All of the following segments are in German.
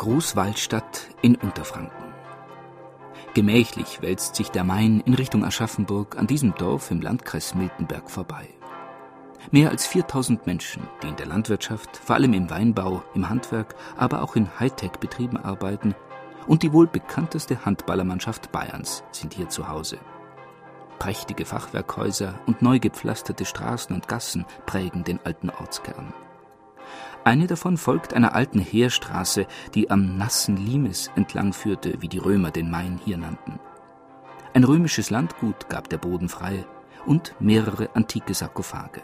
Großwaldstadt in Unterfranken. Gemächlich wälzt sich der Main in Richtung Aschaffenburg an diesem Dorf im Landkreis Miltenberg vorbei. Mehr als 4000 Menschen, die in der Landwirtschaft, vor allem im Weinbau, im Handwerk, aber auch in Hightech-Betrieben arbeiten und die wohl bekannteste Handballermannschaft Bayerns sind hier zu Hause. Prächtige Fachwerkhäuser und neu gepflasterte Straßen und Gassen prägen den alten Ortskern. Eine davon folgt einer alten Heerstraße, die am nassen Limes entlang führte, wie die Römer den Main hier nannten. Ein römisches Landgut gab der Boden frei und mehrere antike Sarkophage.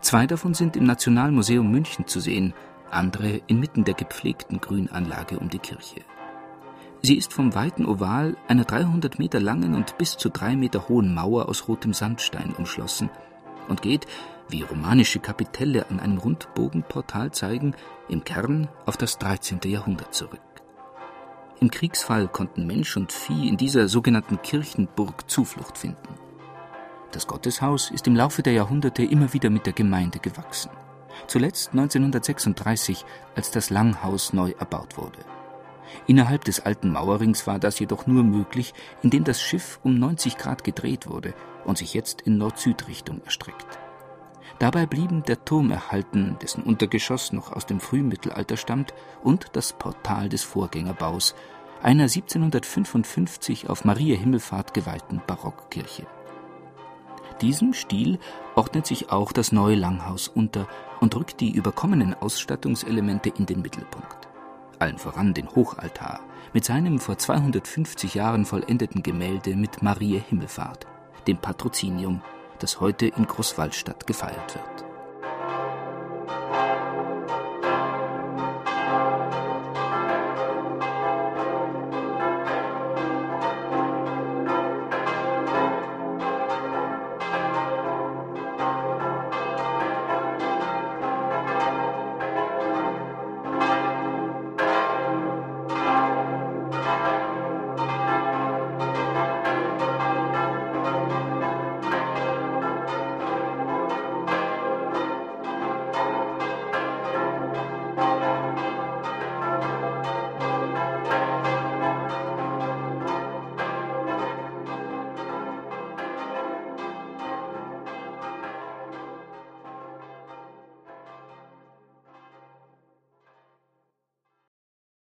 Zwei davon sind im Nationalmuseum München zu sehen, andere inmitten der gepflegten Grünanlage um die Kirche. Sie ist vom weiten Oval einer 300 Meter langen und bis zu drei Meter hohen Mauer aus rotem Sandstein umschlossen und geht, wie romanische Kapitelle an einem Rundbogenportal zeigen, im Kern auf das 13. Jahrhundert zurück. Im Kriegsfall konnten Mensch und Vieh in dieser sogenannten Kirchenburg Zuflucht finden. Das Gotteshaus ist im Laufe der Jahrhunderte immer wieder mit der Gemeinde gewachsen. Zuletzt 1936, als das Langhaus neu erbaut wurde. Innerhalb des alten Mauerrings war das jedoch nur möglich, indem das Schiff um 90 Grad gedreht wurde und sich jetzt in Nord-Süd-Richtung erstreckt. Dabei blieben der Turm erhalten, dessen Untergeschoss noch aus dem Frühmittelalter stammt, und das Portal des Vorgängerbaus, einer 1755 auf Maria Himmelfahrt geweihten Barockkirche. Diesem Stil ordnet sich auch das neue Langhaus unter und rückt die überkommenen Ausstattungselemente in den Mittelpunkt. Allen voran den Hochaltar mit seinem vor 250 Jahren vollendeten Gemälde mit Maria Himmelfahrt, dem Patrozinium das heute in Großwallstadt gefeiert wird.